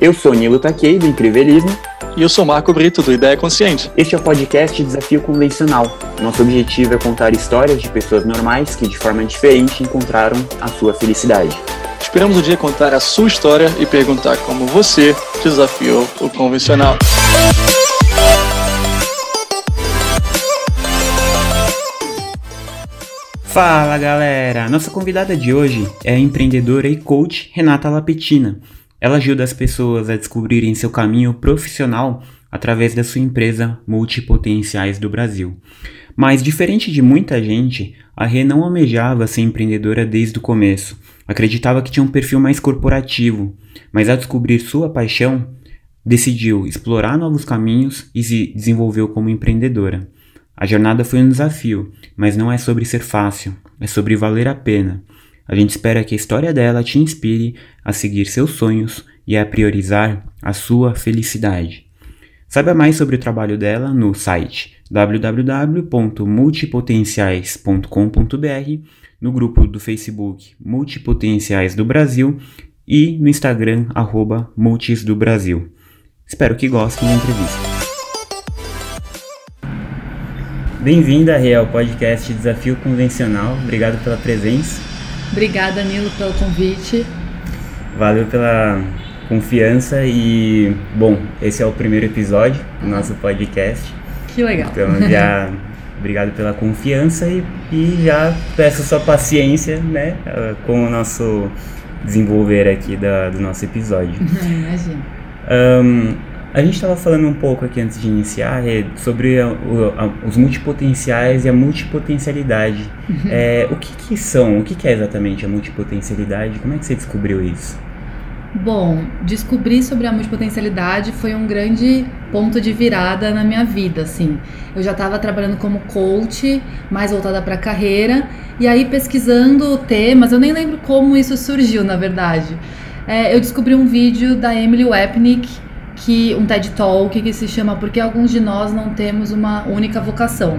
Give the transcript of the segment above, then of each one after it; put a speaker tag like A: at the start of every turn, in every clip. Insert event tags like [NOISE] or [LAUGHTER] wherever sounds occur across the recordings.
A: Eu sou Nilo Takei, do Incrívelismo.
B: E eu sou Marco Brito, do Ideia Consciente.
A: Este é o podcast Desafio Convencional. Nosso objetivo é contar histórias de pessoas normais que, de forma diferente, encontraram a sua felicidade.
B: Esperamos um dia contar a sua história e perguntar como você desafiou o convencional.
A: Fala galera! Nossa convidada de hoje é a empreendedora e coach Renata Lapetina. Ela ajuda as pessoas a descobrirem seu caminho profissional através da sua empresa Multipotenciais do Brasil. Mas, diferente de muita gente, a Rê não almejava ser empreendedora desde o começo. Acreditava que tinha um perfil mais corporativo, mas ao descobrir sua paixão, decidiu explorar novos caminhos e se desenvolveu como empreendedora. A jornada foi um desafio, mas não é sobre ser fácil, é sobre valer a pena. A gente espera que a história dela te inspire a seguir seus sonhos e a priorizar a sua felicidade. Saiba mais sobre o trabalho dela no site www.multipotenciais.com.br, no grupo do Facebook Multipotenciais do Brasil e no Instagram arroba Multis do Brasil. Espero que gostem da entrevista. Bem-vinda, Real Podcast Desafio Convencional. Obrigado pela presença.
C: Obrigada, Nilo, pelo convite.
A: Valeu pela confiança e, bom, esse é o primeiro episódio do nosso podcast.
C: Que legal.
A: Então, já [LAUGHS] obrigado pela confiança e, e já peço sua paciência, né, com o nosso desenvolver aqui da, do nosso episódio. [LAUGHS]
C: Imagina.
A: Um, a gente estava falando um pouco aqui antes de iniciar é, sobre a, a, os multipotenciais e a multipotencialidade. Uhum. É, o que, que, são? O que, que é exatamente a multipotencialidade? Como é que você descobriu isso?
C: Bom, descobrir sobre a multipotencialidade foi um grande ponto de virada na minha vida, assim. Eu já estava trabalhando como coach, mais voltada para a carreira, e aí pesquisando temas, eu nem lembro como isso surgiu, na verdade. É, eu descobri um vídeo da Emily Wapnick, que um TED Talk que se chama Porque alguns de nós não temos uma única vocação.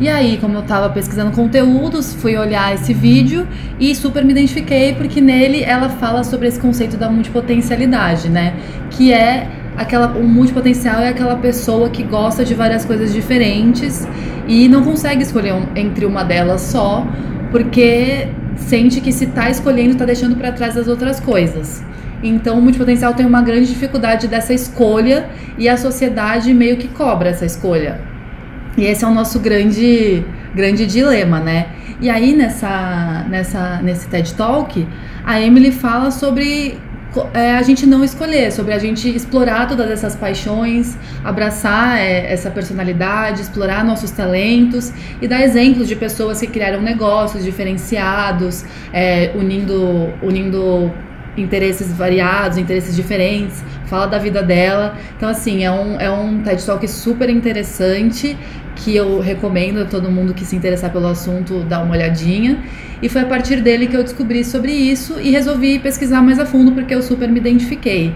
C: E aí, como eu estava pesquisando conteúdos, fui olhar esse vídeo e super me identifiquei porque nele ela fala sobre esse conceito da multipotencialidade, né? Que é aquela o multipotencial é aquela pessoa que gosta de várias coisas diferentes e não consegue escolher um, entre uma delas só, porque sente que se está escolhendo está deixando para trás as outras coisas. Então, o multipotencial tem uma grande dificuldade dessa escolha e a sociedade meio que cobra essa escolha. E esse é o nosso grande, grande dilema, né? E aí, nessa, nessa, nesse TED Talk, a Emily fala sobre é, a gente não escolher, sobre a gente explorar todas essas paixões, abraçar é, essa personalidade, explorar nossos talentos e dar exemplos de pessoas que criaram negócios diferenciados, é, unindo, unindo interesses variados, interesses diferentes, fala da vida dela. Então, assim, é um, é um TED Talk super interessante que eu recomendo a todo mundo que se interessar pelo assunto dar uma olhadinha. E foi a partir dele que eu descobri sobre isso e resolvi pesquisar mais a fundo porque eu super me identifiquei.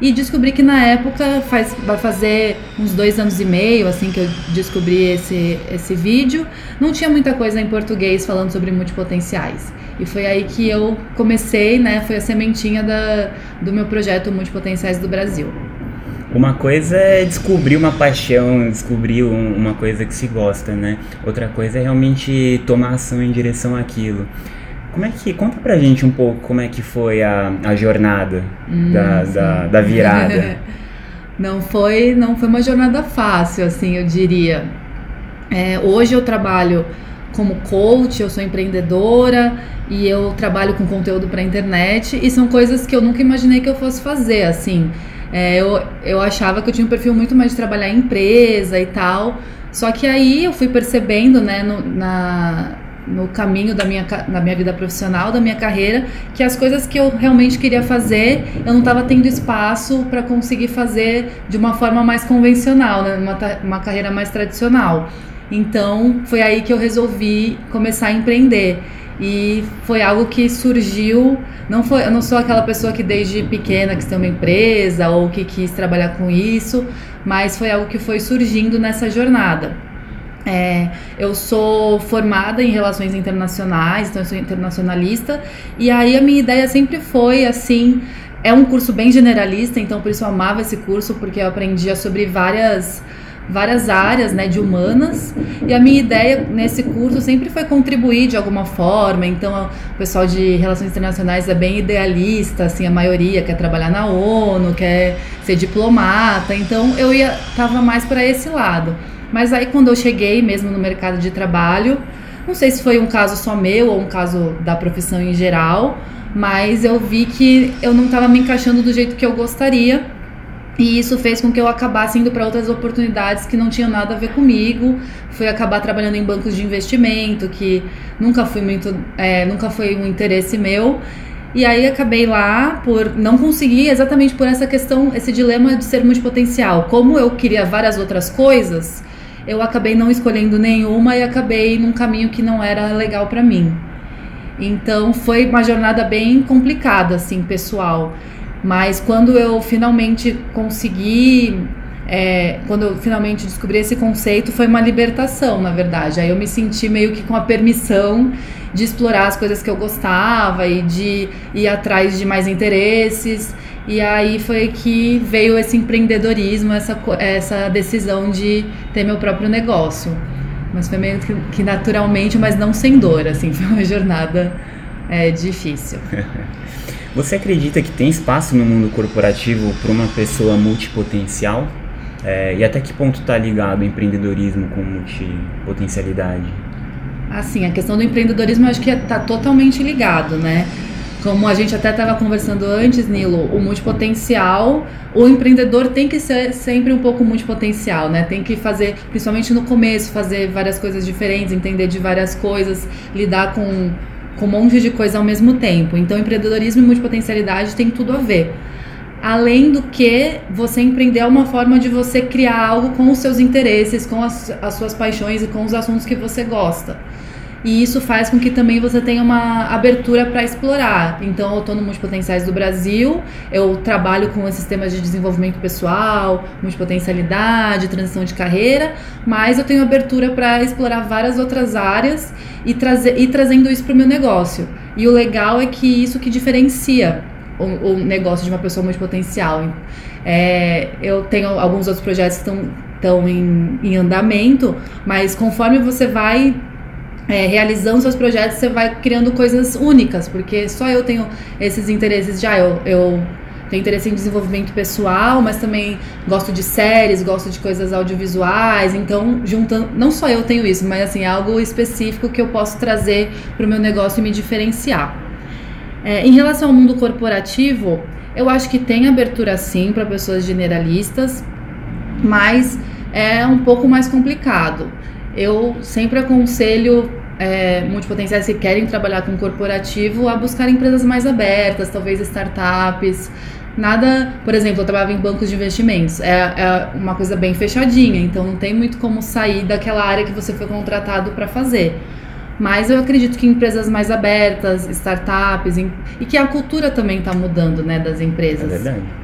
C: E descobri que na época, faz, vai fazer uns dois anos e meio, assim, que eu descobri esse, esse vídeo, não tinha muita coisa em português falando sobre multipotenciais. E foi aí que eu comecei, né? Foi a sementinha da, do meu projeto Multipotenciais do Brasil.
A: Uma coisa é descobrir uma paixão, descobrir um, uma coisa que se gosta, né? Outra coisa é realmente tomar ação em direção àquilo. Como é que. Conta pra gente um pouco como é que foi a, a jornada hum, da, da, da, virada. [LAUGHS]
C: não foi, não foi uma jornada fácil, assim, eu diria. É, hoje eu trabalho como coach, eu sou empreendedora e eu trabalho com conteúdo para internet e são coisas que eu nunca imaginei que eu fosse fazer, assim. É, eu, eu achava que eu tinha um perfil muito mais de trabalhar em empresa e tal. Só que aí eu fui percebendo, né, no, na, no caminho da minha, da minha vida profissional, da minha carreira, que as coisas que eu realmente queria fazer, eu não estava tendo espaço para conseguir fazer de uma forma mais convencional, né, uma, uma carreira mais tradicional. Então, foi aí que eu resolvi começar a empreender. E foi algo que surgiu, não foi, eu não sou aquela pessoa que desde pequena quis ter uma empresa ou que quis trabalhar com isso, mas foi algo que foi surgindo nessa jornada. É, eu sou formada em relações internacionais, então eu sou internacionalista, e aí a minha ideia sempre foi assim é um curso bem generalista, então por isso eu amava esse curso, porque eu aprendia sobre várias várias áreas né, de humanas. E a minha ideia nesse curso sempre foi contribuir de alguma forma. Então o pessoal de relações internacionais é bem idealista assim a maioria quer trabalhar na ONU quer ser diplomata. Então eu ia tava mais para esse lado mas aí quando eu cheguei mesmo no mercado de trabalho não sei se foi um caso só meu ou um caso da profissão em geral mas eu vi que eu não estava me encaixando do jeito que eu gostaria. E isso fez com que eu acabasse indo para outras oportunidades que não tinham nada a ver comigo. Fui acabar trabalhando em bancos de investimento, que nunca fui muito, é, nunca foi um interesse meu. E aí acabei lá por não conseguir, exatamente por essa questão, esse dilema de ser multipotencial. Como eu queria várias outras coisas, eu acabei não escolhendo nenhuma e acabei num caminho que não era legal para mim. Então foi uma jornada bem complicada, assim, pessoal. Mas quando eu finalmente consegui, é, quando eu finalmente descobri esse conceito, foi uma libertação, na verdade. Aí eu me senti meio que com a permissão de explorar as coisas que eu gostava e de ir atrás de mais interesses. E aí foi que veio esse empreendedorismo, essa, essa decisão de ter meu próprio negócio. Mas foi meio que, naturalmente, mas não sem dor, assim, [LAUGHS] foi uma jornada é, difícil. [LAUGHS]
A: Você acredita que tem espaço no mundo corporativo para uma pessoa multipotencial? É, e até que ponto está ligado o empreendedorismo com multipotencialidade?
C: Assim, a questão do empreendedorismo eu acho que está totalmente ligado, né? Como a gente até estava conversando antes, Nilo, o multipotencial, o empreendedor tem que ser sempre um pouco multipotencial, né? Tem que fazer, principalmente no começo, fazer várias coisas diferentes, entender de várias coisas, lidar com, com um monte de coisa ao mesmo tempo. Então, empreendedorismo e multipotencialidade tem tudo a ver. Além do que você empreender é uma forma de você criar algo com os seus interesses, com as, as suas paixões e com os assuntos que você gosta e isso faz com que também você tenha uma abertura para explorar. Então, eu estou no Multipotenciais do Brasil, eu trabalho com sistemas de desenvolvimento pessoal, multipotencialidade, transição de carreira, mas eu tenho abertura para explorar várias outras áreas e, trazer, e trazendo isso para o meu negócio. E o legal é que isso que diferencia o, o negócio de uma pessoa multipotencial. É, eu tenho alguns outros projetos que estão estão em, em andamento, mas conforme você vai é, realizando seus projetos, você vai criando coisas únicas, porque só eu tenho esses interesses já. Eu, eu tenho interesse em desenvolvimento pessoal, mas também gosto de séries, gosto de coisas audiovisuais. Então, juntando, não só eu tenho isso, mas assim, algo específico que eu posso trazer para o meu negócio e me diferenciar. É, em relação ao mundo corporativo, eu acho que tem abertura sim para pessoas generalistas, mas é um pouco mais complicado. Eu sempre aconselho é, multipotenciais que querem trabalhar com corporativo a buscar empresas mais abertas, talvez startups. Nada, por exemplo, eu trabalhava em bancos de investimentos, é, é uma coisa bem fechadinha, então não tem muito como sair daquela área que você foi contratado para fazer. Mas eu acredito que empresas mais abertas, startups, em, e que a cultura também está mudando, né, das empresas.
A: É verdade.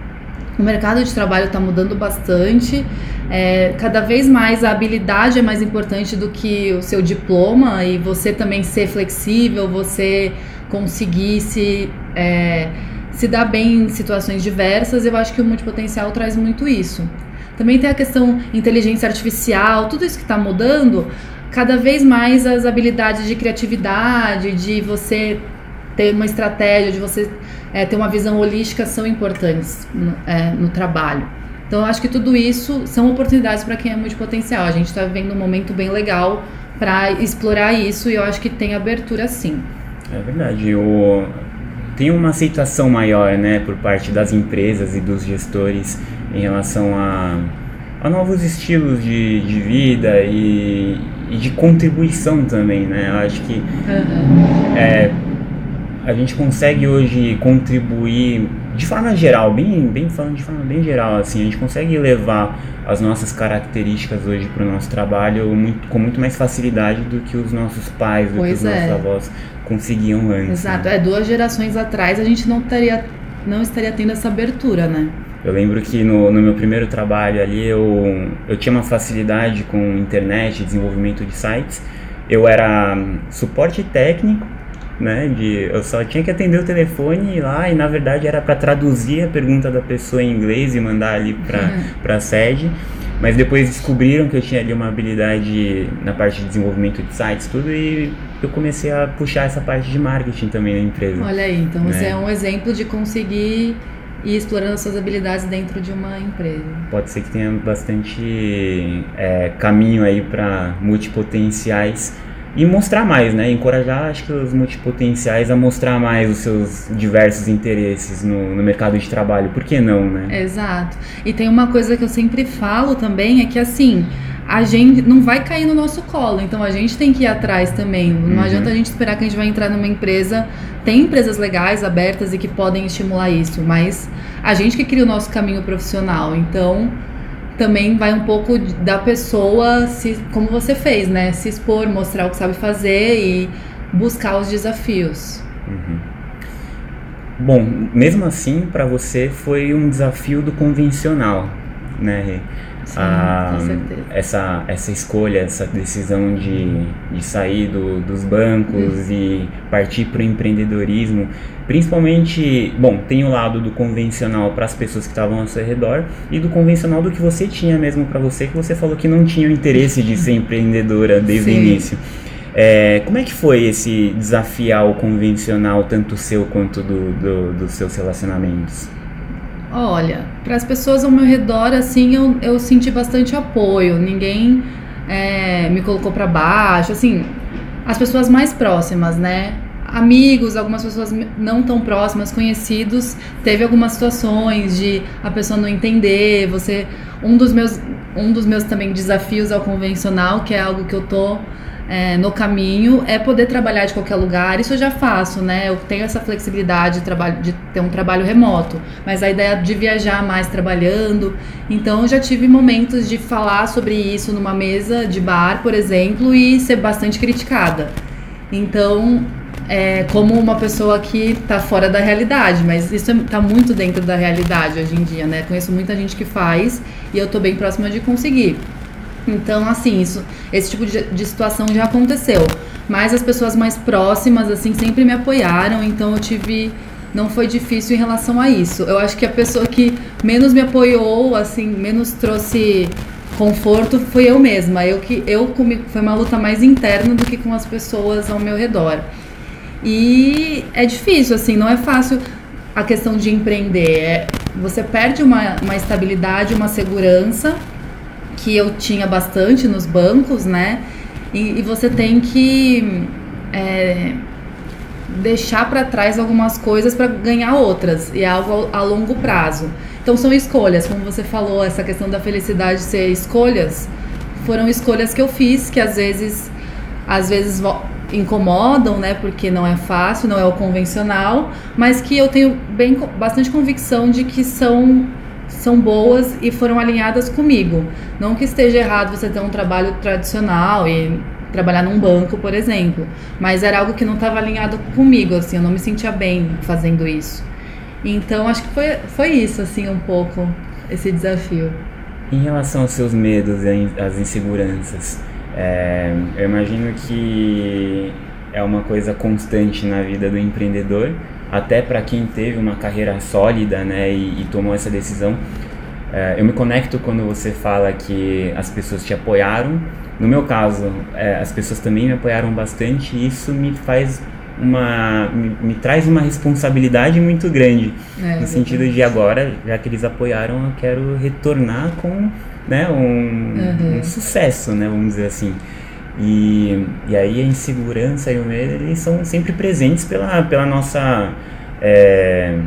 C: O mercado de trabalho está mudando bastante. É, cada vez mais a habilidade é mais importante do que o seu diploma e você também ser flexível, você conseguir se, é, se dar bem em situações diversas. Eu acho que o multipotencial traz muito isso. Também tem a questão inteligência artificial, tudo isso que está mudando. Cada vez mais as habilidades de criatividade, de você ter uma estratégia, de você é, ter uma visão holística são importantes no, é, no trabalho. Então, eu acho que tudo isso são oportunidades para quem é multipotencial. A gente está vivendo um momento bem legal para explorar isso e eu acho que tem abertura sim.
A: É verdade. O... Tem uma aceitação maior né, por parte das empresas e dos gestores em relação a, a novos estilos de, de vida e, e de contribuição também. Né? Eu acho que uhum. é, a gente consegue hoje contribuir de forma geral, bem, bem falando de forma bem geral, assim, a gente consegue levar as nossas características hoje para o nosso trabalho muito, com muito mais facilidade do que os nossos pais, do pois que os é. nossos avós conseguiam antes.
C: Exato, né? é duas gerações atrás a gente não estaria não estaria tendo essa abertura, né?
A: Eu lembro que no, no meu primeiro trabalho ali eu, eu tinha uma facilidade com internet, desenvolvimento de sites. Eu era suporte técnico né? De, eu só tinha que atender o telefone lá e na verdade era para traduzir a pergunta da pessoa em inglês e mandar ali para uhum. para a sede. Mas depois descobriram que eu tinha ali uma habilidade na parte de desenvolvimento de sites, tudo, e eu comecei a puxar essa parte de marketing também na empresa.
C: Olha aí, então né? você é um exemplo de conseguir ir explorando suas habilidades dentro de uma empresa.
A: Pode ser que tenha bastante é, caminho aí para multipotenciais e mostrar mais, né? Encorajar, acho que os multipotenciais a mostrar mais os seus diversos interesses no, no mercado de trabalho. Por que não, né?
C: Exato. E tem uma coisa que eu sempre falo também, é que assim, a gente não vai cair no nosso colo, então a gente tem que ir atrás também. Não uhum. adianta a gente esperar que a gente vai entrar numa empresa. Tem empresas legais, abertas e que podem estimular isso, mas a gente que cria o nosso caminho profissional. Então, também vai um pouco da pessoa, se, como você fez, né? Se expor, mostrar o que sabe fazer e buscar os desafios. Uhum.
A: Bom, mesmo assim, para você foi um desafio do convencional, né?
C: Sim, a,
A: essa, essa escolha, essa decisão de, de sair do, dos bancos e partir para o empreendedorismo, principalmente, bom, tem o lado do convencional para as pessoas que estavam ao seu redor e do convencional do que você tinha mesmo para você, que você falou que não tinha o interesse de ser empreendedora desde Sim. o início. É, como é que foi esse desafiar o convencional, tanto seu quanto do, do, dos seus relacionamentos?
C: Olha, para as pessoas ao meu redor, assim, eu, eu senti bastante apoio. Ninguém é, me colocou para baixo. Assim, as pessoas mais próximas, né? Amigos, algumas pessoas não tão próximas, conhecidos, teve algumas situações de a pessoa não entender. Você, um dos meus, um dos meus também desafios ao convencional, que é algo que eu tô é, no caminho é poder trabalhar de qualquer lugar. Isso eu já faço, né? Eu tenho essa flexibilidade de, trabalho, de ter um trabalho remoto, mas a ideia de viajar mais trabalhando. Então eu já tive momentos de falar sobre isso numa mesa de bar, por exemplo, e ser bastante criticada. Então, é, como uma pessoa que está fora da realidade, mas isso está muito dentro da realidade hoje em dia, né? Conheço muita gente que faz e eu estou bem próxima de conseguir. Então, assim, isso, esse tipo de, de situação já aconteceu. Mas as pessoas mais próximas, assim, sempre me apoiaram, então eu tive não foi difícil em relação a isso. Eu acho que a pessoa que menos me apoiou, assim, menos trouxe conforto foi eu mesma. Eu que eu comigo foi uma luta mais interna do que com as pessoas ao meu redor. E é difícil, assim, não é fácil a questão de empreender. É, você perde uma, uma estabilidade, uma segurança que eu tinha bastante nos bancos, né? E, e você tem que é, deixar para trás algumas coisas para ganhar outras, e é algo a, longo prazo. Então são escolhas, como você falou, essa questão da felicidade ser escolhas, foram escolhas que eu fiz que às vezes às vezes incomodam, né? Porque não é fácil, não é o convencional, mas que eu tenho bem bastante convicção de que são são boas e foram alinhadas comigo. Não que esteja errado você ter um trabalho tradicional e trabalhar num banco, por exemplo, mas era algo que não estava alinhado comigo, assim, eu não me sentia bem fazendo isso. Então, acho que foi, foi isso, assim, um pouco, esse desafio.
A: Em relação aos seus medos e às inseguranças, é, eu imagino que é uma coisa constante na vida do empreendedor, até para quem teve uma carreira sólida né, e, e tomou essa decisão. É, eu me conecto quando você fala que as pessoas te apoiaram. No meu caso, é, as pessoas também me apoiaram bastante e isso me faz uma me, me traz uma responsabilidade muito grande é, no sentido de agora já que eles apoiaram eu quero retornar com né um, uhum. um sucesso né vamos dizer assim e, e aí a insegurança e o medo, eles são sempre presentes pela, pela nossa... É,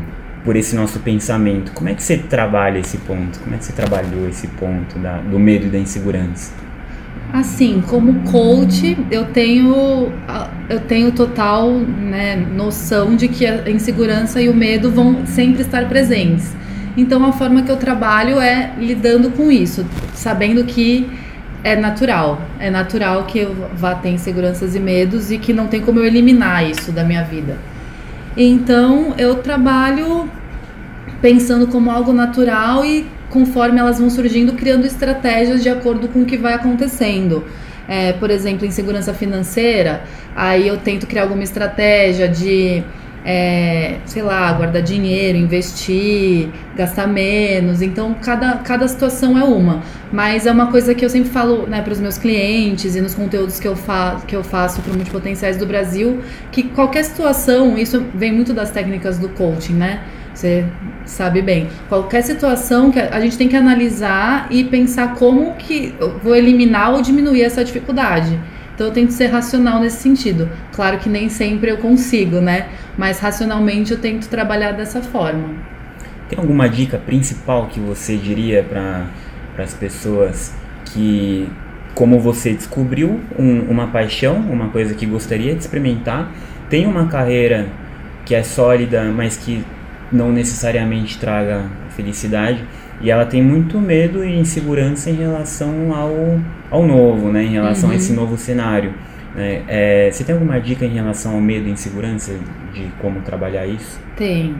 A: por esse nosso pensamento. Como é que você trabalha esse ponto? Como é que você trabalhou esse ponto da, do medo e da insegurança?
C: Assim, como coach, eu tenho eu tenho total né, noção de que a insegurança e o medo vão sempre estar presentes. Então, a forma que eu trabalho é lidando com isso, sabendo que é natural. É natural que eu vá ter inseguranças e medos e que não tem como eu eliminar isso da minha vida. Então eu trabalho pensando como algo natural e conforme elas vão surgindo, criando estratégias de acordo com o que vai acontecendo. é, por exemplo, em segurança financeira, aí eu tento criar alguma estratégia de é, sei lá, guardar dinheiro, investir, gastar menos. Então, cada, cada situação é uma. Mas é uma coisa que eu sempre falo né, para os meus clientes e nos conteúdos que eu, fa que eu faço para multipotenciais do Brasil, que qualquer situação, isso vem muito das técnicas do coaching, né? Você sabe bem. Qualquer situação que a gente tem que analisar e pensar como que eu vou eliminar ou diminuir essa dificuldade. Então eu tento ser racional nesse sentido. Claro que nem sempre eu consigo, né? Mas racionalmente eu tento trabalhar dessa forma.
A: Tem alguma dica principal que você diria para as pessoas que, como você descobriu um, uma paixão, uma coisa que gostaria de experimentar, tem uma carreira que é sólida, mas que não necessariamente traga felicidade? E ela tem muito medo e insegurança em relação ao, ao novo, né? Em relação uhum. a esse novo cenário. Né? É, você tem alguma dica em relação ao medo e insegurança de como trabalhar isso?
C: Tem.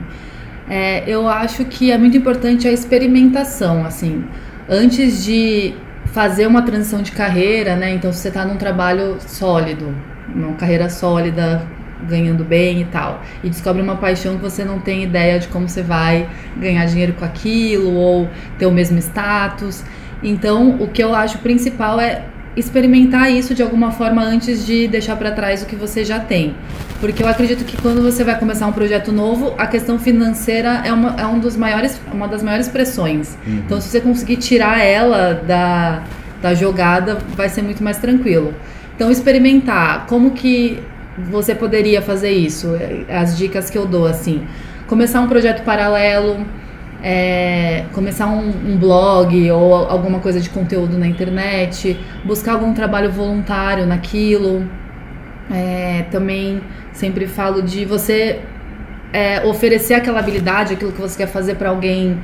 C: É, eu acho que é muito importante a experimentação, assim. Antes de fazer uma transição de carreira, né? Então, se você está num trabalho sólido, uma carreira sólida, ganhando bem e tal. E descobre uma paixão que você não tem ideia de como você vai ganhar dinheiro com aquilo ou ter o mesmo status. Então, o que eu acho principal é experimentar isso de alguma forma antes de deixar para trás o que você já tem. Porque eu acredito que quando você vai começar um projeto novo, a questão financeira é uma, é um dos maiores, uma das maiores pressões. Uhum. Então, se você conseguir tirar ela da, da jogada, vai ser muito mais tranquilo. Então, experimentar como que você poderia fazer isso? As dicas que eu dou, assim. Começar um projeto paralelo, é, começar um, um, blog ou alguma coisa de conteúdo na internet, buscar algum trabalho voluntário naquilo. É, também sempre falo de você é, oferecer aquela habilidade, aquilo que você quer fazer para alguém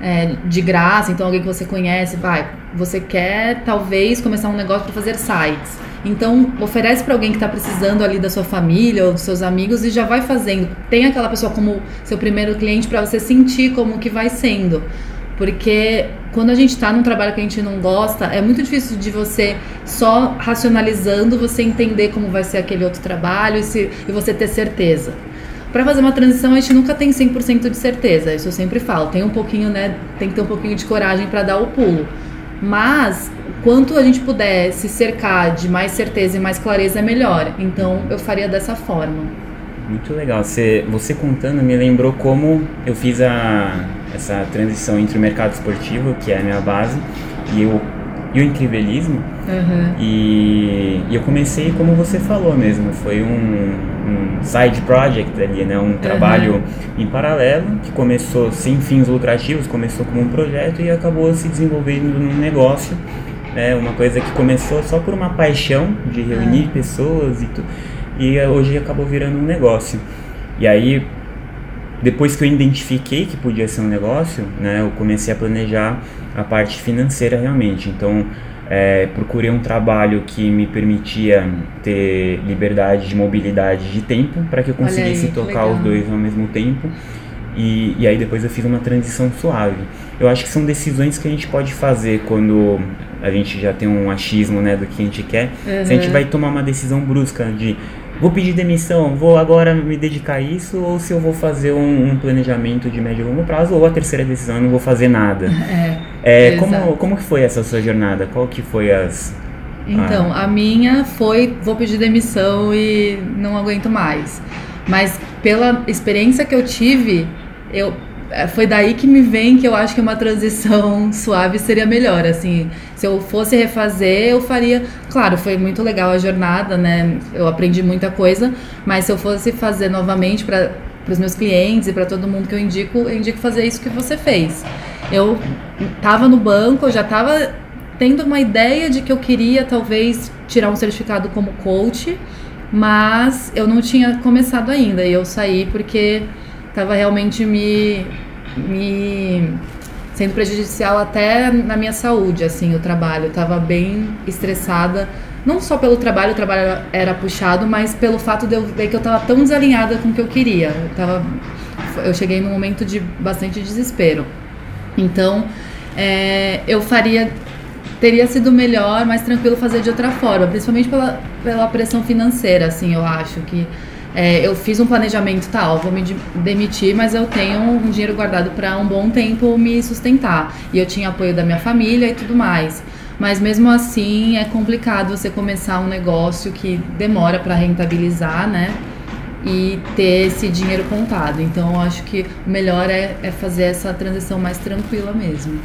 C: é, de graça, então alguém que você conhece, vai, você quer talvez começar um negócio para fazer sites. Então, oferece para alguém que está precisando ali da sua família ou dos seus amigos e já vai fazendo. Tem aquela pessoa como seu primeiro cliente para você sentir como que vai sendo. Porque quando a gente está num trabalho que a gente não gosta, é muito difícil de você só racionalizando, você entender como vai ser aquele outro trabalho e, se, e você ter certeza. Para fazer uma transição, a gente nunca tem 100% de certeza, isso eu sempre falo. Tem um pouquinho, né? Tem que ter um pouquinho de coragem para dar o pulo. Mas quanto a gente puder se cercar de mais certeza e mais clareza é melhor. Então eu faria dessa forma.
A: Muito legal. Você, você contando me lembrou como eu fiz a, essa transição entre o mercado esportivo, que é a minha base, e o, e o incrívelismo. Uhum. E, e eu comecei como você falou mesmo, foi um, um side project ali, né? Um trabalho uhum. em paralelo que começou sem fins lucrativos, começou como um projeto e acabou se desenvolvendo num negócio, né? Uma coisa que começou só por uma paixão de reunir uhum. pessoas e tu, e hoje acabou virando um negócio. E aí depois que eu identifiquei que podia ser um negócio, né, eu comecei a planejar a parte financeira realmente. Então, é, procurei um trabalho que me permitia ter liberdade de mobilidade de tempo para que eu conseguisse aí, tocar os dois ao mesmo tempo. E, e aí depois eu fiz uma transição suave. Eu acho que são decisões que a gente pode fazer quando a gente já tem um achismo né, do que a gente quer. Uhum. Se a gente vai tomar uma decisão brusca de vou pedir demissão, vou agora me dedicar a isso, ou se eu vou fazer um, um planejamento de médio e longo prazo, ou a terceira decisão, eu não vou fazer nada. [LAUGHS] É, é como, como que foi essa sua jornada? Qual que foi as...
C: Então, a... a minha foi, vou pedir demissão e não aguento mais. Mas pela experiência que eu tive, eu é, foi daí que me vem que eu acho que uma transição [LAUGHS] suave seria melhor, assim, se eu fosse refazer, eu faria, claro, foi muito legal a jornada, né? Eu aprendi muita coisa, mas se eu fosse fazer novamente para os meus clientes e para todo mundo que eu indico, eu indico fazer isso que você fez. Eu estava no banco, eu já estava tendo uma ideia de que eu queria talvez tirar um certificado como coach, mas eu não tinha começado ainda. E eu saí porque estava realmente me, me sendo prejudicial até na minha saúde, assim, o trabalho. Eu estava bem estressada, não só pelo trabalho, o trabalho era puxado, mas pelo fato de eu ver que eu estava tão desalinhada com o que eu queria. Eu, tava, eu cheguei num momento de bastante desespero. Então, é, eu faria teria sido melhor, mais tranquilo fazer de outra forma, principalmente pela, pela pressão financeira, assim, eu acho que é, eu fiz um planejamento tal, vou me demitir, mas eu tenho um dinheiro guardado para um bom tempo me sustentar. E eu tinha apoio da minha família e tudo mais. Mas mesmo assim é complicado você começar um negócio que demora para rentabilizar, né? E ter esse dinheiro contado. Então eu acho que o melhor é, é fazer essa transição mais tranquila mesmo.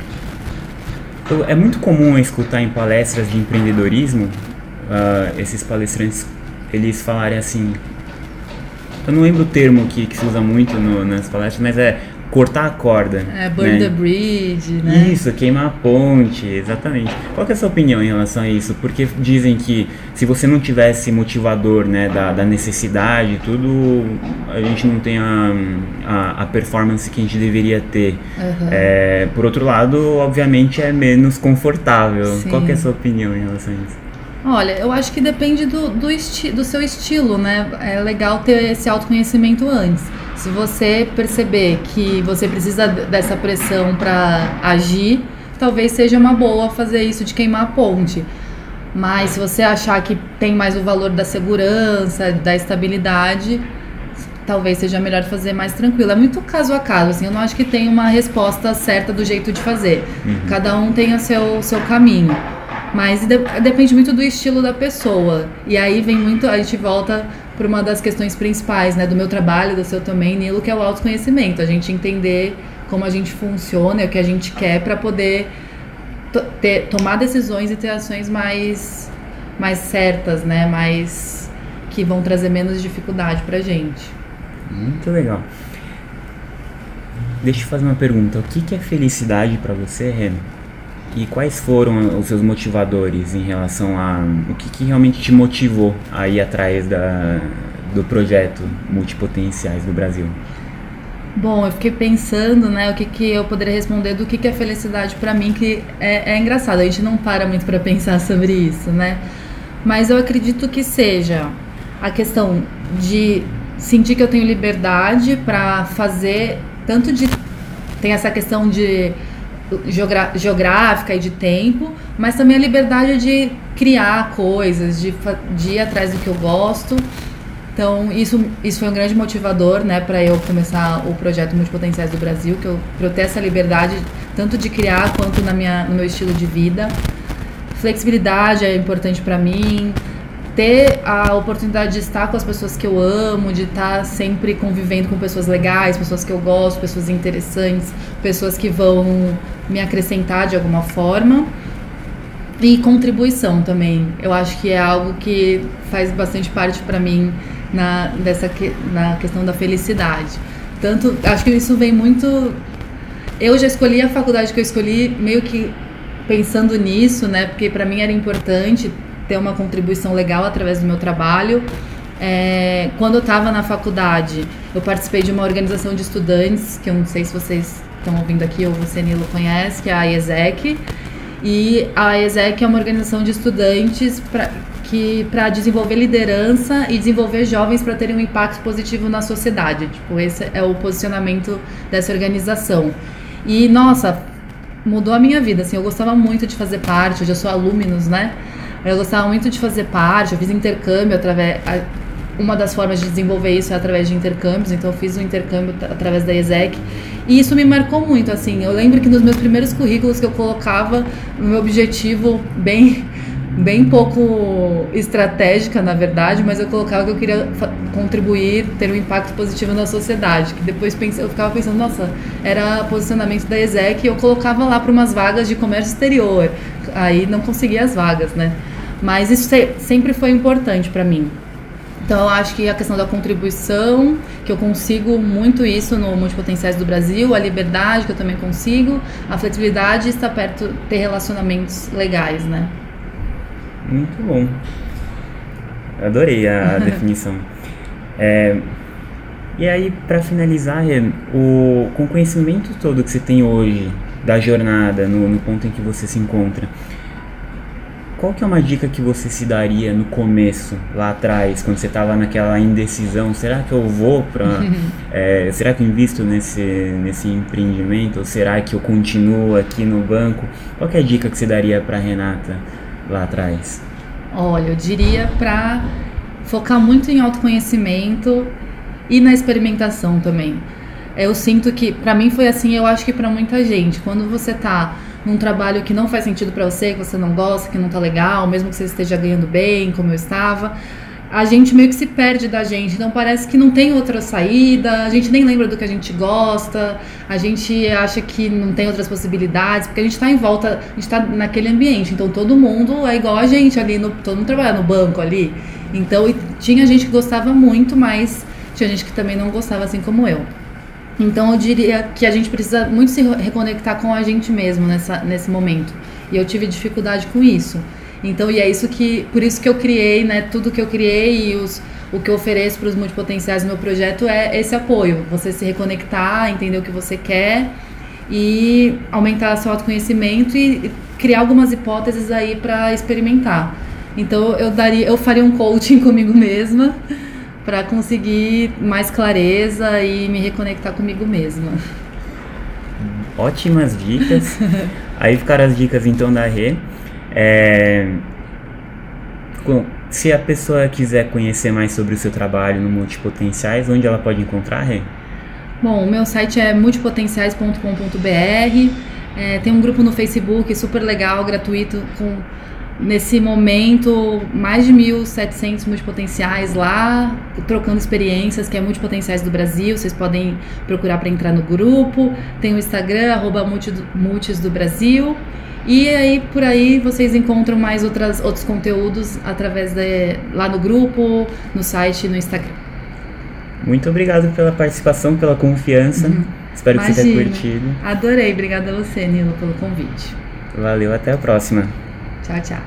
A: É muito comum escutar em palestras de empreendedorismo uh, esses palestrantes eles falarem assim. Eu não lembro o termo que, que se usa muito no, nas palestras, mas é cortar a corda.
C: É, burn né? the bridge, né?
A: Isso, queimar a ponte, exatamente. Qual é a sua opinião em relação a isso? Porque dizem que se você não tivesse motivador, né, da, da necessidade tudo, a gente não tem a, a, a performance que a gente deveria ter. Uhum. É, por outro lado, obviamente é menos confortável. Sim. Qual é a sua opinião em relação a isso?
C: Olha, eu acho que depende do, do, do seu estilo, né? É legal ter esse autoconhecimento antes. Se você perceber que você precisa dessa pressão para agir, talvez seja uma boa fazer isso de queimar a ponte. Mas se você achar que tem mais o valor da segurança, da estabilidade, talvez seja melhor fazer mais tranquilo. É muito caso a caso, assim, eu não acho que tem uma resposta certa do jeito de fazer. Uhum. Cada um tem o seu, seu caminho. Mas de, depende muito do estilo da pessoa. E aí vem muito, a gente volta para uma das questões principais, né, do meu trabalho, do seu também, Nilo, que é o autoconhecimento. A gente entender como a gente funciona, o que a gente quer para poder ter, tomar decisões e ter ações mais mais certas, né, mais que vão trazer menos dificuldade pra gente.
A: Muito legal. Deixa eu fazer uma pergunta. O que, que é felicidade para você, Renan? E quais foram os seus motivadores em relação a o que, que realmente te motivou a ir atrás da, do projeto Multipotenciais do Brasil?
C: Bom, eu fiquei pensando, né, o que, que eu poderia responder do que, que é felicidade para mim, que é, é engraçado, a gente não para muito para pensar sobre isso, né? Mas eu acredito que seja a questão de sentir que eu tenho liberdade para fazer, tanto de. Tem essa questão de geográfica e de tempo, mas também a liberdade de criar coisas, de, de ir atrás do que eu gosto. Então, isso, isso foi um grande motivador, né, para eu começar o projeto Multipotenciais do Brasil, que eu, eu ter essa liberdade tanto de criar quanto na minha, no meu estilo de vida. Flexibilidade é importante para mim, ter a oportunidade de estar com as pessoas que eu amo, de estar sempre convivendo com pessoas legais, pessoas que eu gosto, pessoas interessantes, pessoas que vão me acrescentar de alguma forma. E contribuição também. Eu acho que é algo que faz bastante parte para mim na, dessa, na questão da felicidade. Tanto, acho que isso vem muito. Eu já escolhi a faculdade que eu escolhi meio que pensando nisso, né? Porque para mim era importante ter uma contribuição legal através do meu trabalho. É, quando eu estava na faculdade, eu participei de uma organização de estudantes, que eu não sei se vocês estão ouvindo aqui ou você, Nilo, conhece, que é a IESEC. E a IESEC é uma organização de estudantes que para desenvolver liderança e desenvolver jovens para terem um impacto positivo na sociedade. Tipo, esse é o posicionamento dessa organização. E, nossa, mudou a minha vida, assim, eu gostava muito de fazer parte, hoje eu sou alumnos, né? Eu gostava muito de fazer parte, eu fiz intercâmbio através. Uma das formas de desenvolver isso é através de intercâmbios, então eu fiz um intercâmbio através da ESEC. E isso me marcou muito, assim. Eu lembro que nos meus primeiros currículos que eu colocava meu objetivo bem [LAUGHS] bem pouco estratégica, na verdade, mas eu colocava que eu queria contribuir, ter um impacto positivo na sociedade. Que depois pense, eu ficava pensando, nossa, era posicionamento da ESEC e eu colocava lá para umas vagas de comércio exterior. Aí não conseguia as vagas, né? Mas isso sempre foi importante para mim. Então eu acho que a questão da contribuição, que eu consigo muito isso no Multipotenciais do Brasil, a liberdade que eu também consigo, a flexibilidade e estar perto, ter relacionamentos legais, né?
A: Muito bom. Adorei a [LAUGHS] definição. É, e aí, para finalizar, o, com o conhecimento todo que você tem hoje da jornada, no, no ponto em que você se encontra, qual que é uma dica que você se daria no começo, lá atrás, quando você estava naquela indecisão? Será que eu vou para... [LAUGHS] é, será que eu invisto nesse, nesse empreendimento? Ou será que eu continuo aqui no banco? Qual que é a dica que você daria para Renata lá atrás?
C: Olha, eu diria para focar muito em autoconhecimento e na experimentação também. Eu sinto que, para mim foi assim, eu acho que para muita gente, quando você tá num trabalho que não faz sentido para você, que você não gosta, que não tá legal, mesmo que você esteja ganhando bem, como eu estava, a gente meio que se perde da gente. Então parece que não tem outra saída, a gente nem lembra do que a gente gosta, a gente acha que não tem outras possibilidades, porque a gente está em volta, a gente está naquele ambiente. Então todo mundo é igual a gente ali, no, todo mundo trabalha no banco ali. Então tinha gente que gostava muito, mas tinha gente que também não gostava, assim como eu. Então eu diria que a gente precisa muito se reconectar com a gente mesmo nessa, nesse momento. E eu tive dificuldade com isso. Então, e é isso que, por isso que eu criei, né, tudo que eu criei e os, o que eu ofereço para os multipotenciais no meu projeto é esse apoio. Você se reconectar, entender o que você quer e aumentar seu autoconhecimento e criar algumas hipóteses aí para experimentar. Então, eu daria, eu faria um coaching [LAUGHS] comigo mesma para conseguir mais clareza e me reconectar comigo mesma.
A: Ótimas dicas. [LAUGHS] Aí ficaram as dicas então da Rê. É... Se a pessoa quiser conhecer mais sobre o seu trabalho no Multipotenciais, onde ela pode encontrar, Rê?
C: Bom, o meu site é multipotenciais.com.br. É, tem um grupo no Facebook super legal, gratuito, com nesse momento, mais de 1.700 multipotenciais lá, trocando experiências, que é Multipotenciais do Brasil. Vocês podem procurar para entrar no grupo. Tem o Instagram, arroba Multis do Brasil. E aí, por aí, vocês encontram mais outras, outros conteúdos através de, lá no grupo, no site e no Instagram.
A: Muito obrigado pela participação, pela confiança. Uhum. Espero Imagina. que você tenha curtido.
C: Adorei. Obrigada a você, Nilo, pelo convite.
A: Valeu, até a próxima.
C: 加价